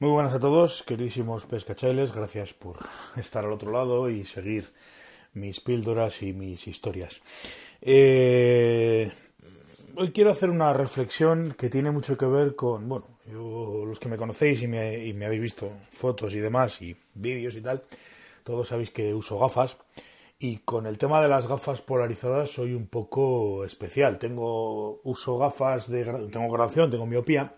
Muy buenas a todos, queridísimos pescachailes, gracias por estar al otro lado y seguir mis píldoras y mis historias. Eh, hoy quiero hacer una reflexión que tiene mucho que ver con, bueno, los que me conocéis y me, y me habéis visto fotos y demás y vídeos y tal, todos sabéis que uso gafas y con el tema de las gafas polarizadas soy un poco especial. Tengo uso gafas de tengo graduación, tengo miopía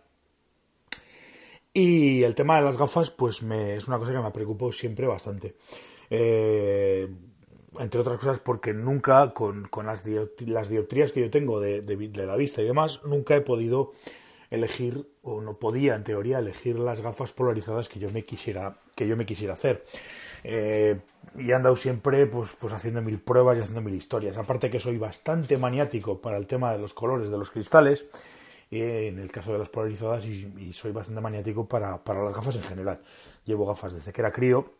y el tema de las gafas, pues me, es una cosa que me preocupa siempre bastante. Eh, entre otras cosas porque nunca, con, con las, las, dioptrías que yo tengo de, de, la vista y demás, nunca he podido elegir, o no podía en teoría elegir las gafas polarizadas que yo me quisiera, que yo me quisiera hacer. Eh, y he andado siempre pues, pues haciendo mil pruebas y haciendo mil historias. Aparte que soy bastante maniático para el tema de los colores de los cristales en el caso de las polarizadas y, soy bastante maniático para, las gafas en general. Llevo gafas desde que era crío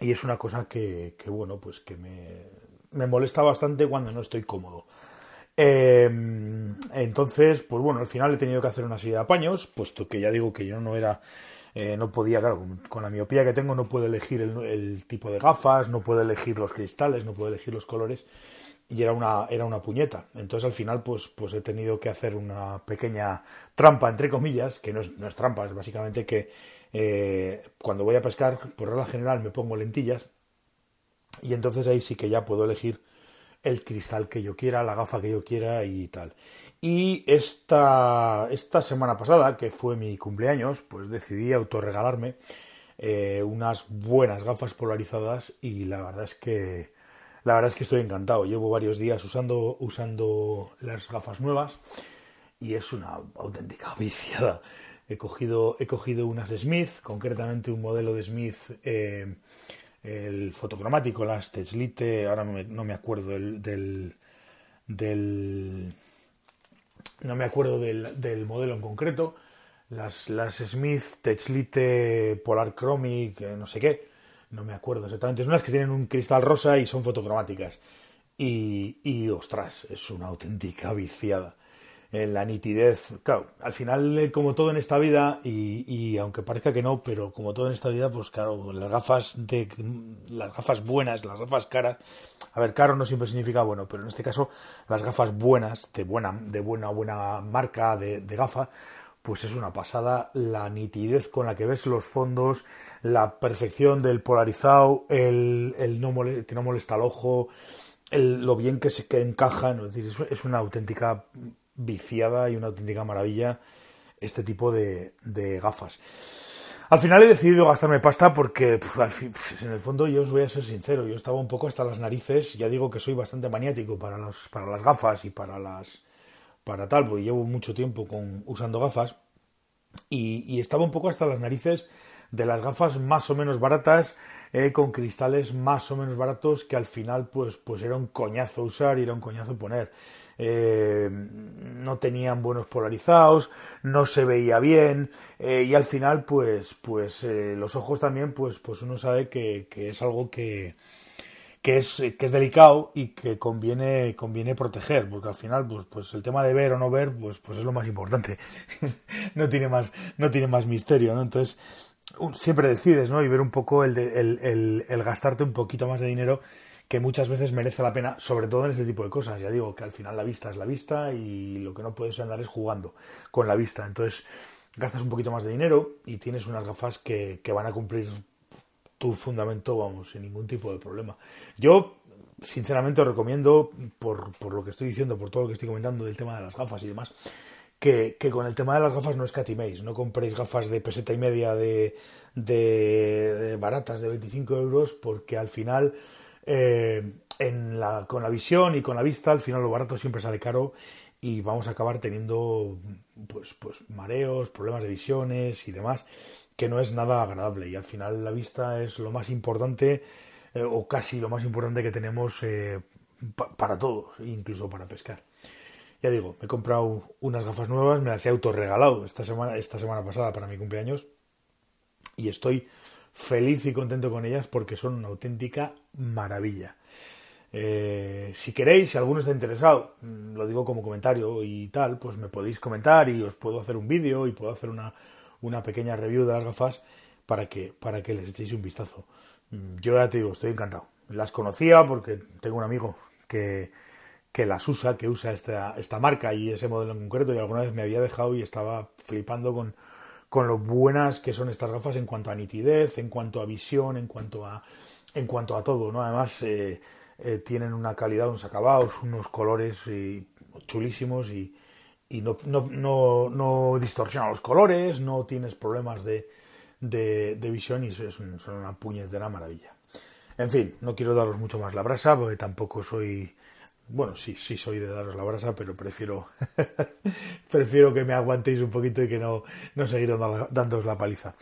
y es una cosa que, bueno, pues que me, molesta bastante cuando no estoy cómodo. Em, entonces, pues bueno, al final he tenido que hacer una serie de apaños, puesto que ya digo que yo no era, eh, no podía, claro, con, la miopía que tengo no puedo elegir el, tipo de gafas, no puedo elegir los cristales, no puedo elegir los colores y era una, era una puñeta. Entonces al final pues, pues he tenido que hacer una pequeña trampa, entre comillas, que no es, no es trampa, es básicamente que eh, cuando voy a pescar, por regla general me pongo lentillas y entonces ahí sí que ya puedo elegir el cristal que yo quiera, la gafa que yo quiera y tal. Y esta, esta semana pasada, que fue mi cumpleaños, pues decidí autorregalarme eh, unas buenas gafas polarizadas y la verdad es que la verdad es que estoy encantado. Llevo varios días usando, usando las gafas nuevas y es una auténtica viciada. He cogido, he cogido unas Smith, concretamente un modelo de Smith, eh, el fotocromático, las Techlite, ahora no me, acuerdo del, del, no me acuerdo del, modelo en concreto, las, las Smith Techlite Polar Chromic, eh, no sé qué, no me acuerdo exactamente, es unas que tienen un cristal rosa y son fotocromáticas. Y, y ostras, es una auténtica viciada. En la nitidez, claro, al final, eh, como todo en esta vida, y, aunque parezca que no, pero como todo en esta vida, pues claro, las gafas de las gafas buenas, las gafas caras, a ver, caro no siempre significa bueno, pero en este caso, las gafas buenas, de buena, de buena, buena marca de, de gafa, pues es una pasada la nitidez con la que ves los fondos, la perfección del polarizado, el, no que no molesta al ojo, lo bien que se que encajan, es decir, es una auténtica viciada y una auténtica maravilla este tipo de, gafas. Al final he decidido gastarme pasta porque en el fondo yo os voy a ser sincero, yo estaba un poco hasta las narices, ya digo que soy bastante maniático para, los, para las gafas y para las para tal, porque llevo mucho tiempo con, usando gafas y, estaba un poco hasta las narices de las gafas más o menos baratas, eh, con cristales más o menos baratos que al final pues, pues era un coñazo usar y era un coñazo poner. Eh, no tenían buenos polarizados, no se veía bien eh, y al final pues, pues los ojos también pues, pues uno sabe que es algo que, que es, que es delicado y que conviene, conviene proteger, porque al final, pues, pues el tema de ver o no ver, pues, pues es lo más importante. no, tiene más, no tiene más misterio, ¿no? Entonces, siempre decides, ¿no? Y ver un poco el, de, el, gastarte un poquito más de dinero que muchas veces merece la pena, sobre todo en este tipo de cosas. Ya digo que al final la vista es la vista y lo que no puedes andar es jugando con la vista. Entonces, gastas un poquito más de dinero y tienes unas gafas que, que van a cumplir tu fundamento, vamos, sin ningún tipo de problema. Yo, sinceramente, os recomiendo, por, por, lo que estoy diciendo, por todo lo que estoy comentando del tema de las gafas y demás, que, que con el tema de las gafas no escatiméis, no compréis gafas de peseta y media de, de, baratas de 25 euros, porque al final, eh, en la, con la visión y con la vista, al final lo barato siempre sale caro y vamos a acabar teniendo pues, pues mareos, problemas de visiones y demás que no es nada agradable y al final la vista es lo más importante eh, o casi lo más importante que tenemos eh, para todos, incluso para pescar. Ya digo, me he comprado unas gafas nuevas, me las he autorregalado esta semana, esta semana pasada para mi cumpleaños y estoy feliz y contento con ellas porque son una auténtica maravilla. Eh, si queréis, si alguno está interesado, mm, lo digo como comentario y tal, pues me podéis comentar y os puedo hacer un vídeo y puedo hacer una, una pequeña review de las gafas para que, para que les echéis un vistazo. Mm, yo ya te digo, estoy encantado. Las conocía porque tengo un amigo que, que las usa, que usa esta, esta marca y ese modelo en concreto y alguna vez me había dejado y estaba flipando con, con lo buenas que son estas gafas en cuanto a nitidez, en cuanto a visión, en cuanto a, en cuanto a todo, ¿no? Además, eh, eh, tienen una calidad, unos acabados, unos colores chulísimos y, y no, no, no, no distorsiona los colores, no tienes problemas de, de, visión y son, son una puñetera maravilla. En fin, no quiero daros mucho más la brasa porque tampoco soy... Bueno, sí, sí soy de daros la brasa, pero prefiero prefiero que me aguantéis un poquito y que no, no seguir dándoos la paliza.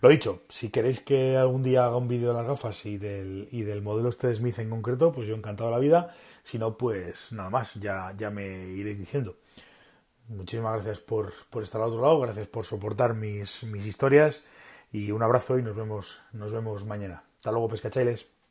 Lo dicho, si queréis que algún día haga un vídeo de las gafas y del, y del modelo este Smith en concreto, pues yo encantado la vida. Si no, pues nada más, ya, ya me iréis diciendo. Muchísimas gracias por, por estar al otro lado, gracias por soportar mis, mis historias y un abrazo y nos vemos, nos vemos mañana. Hasta luego, pescachailes.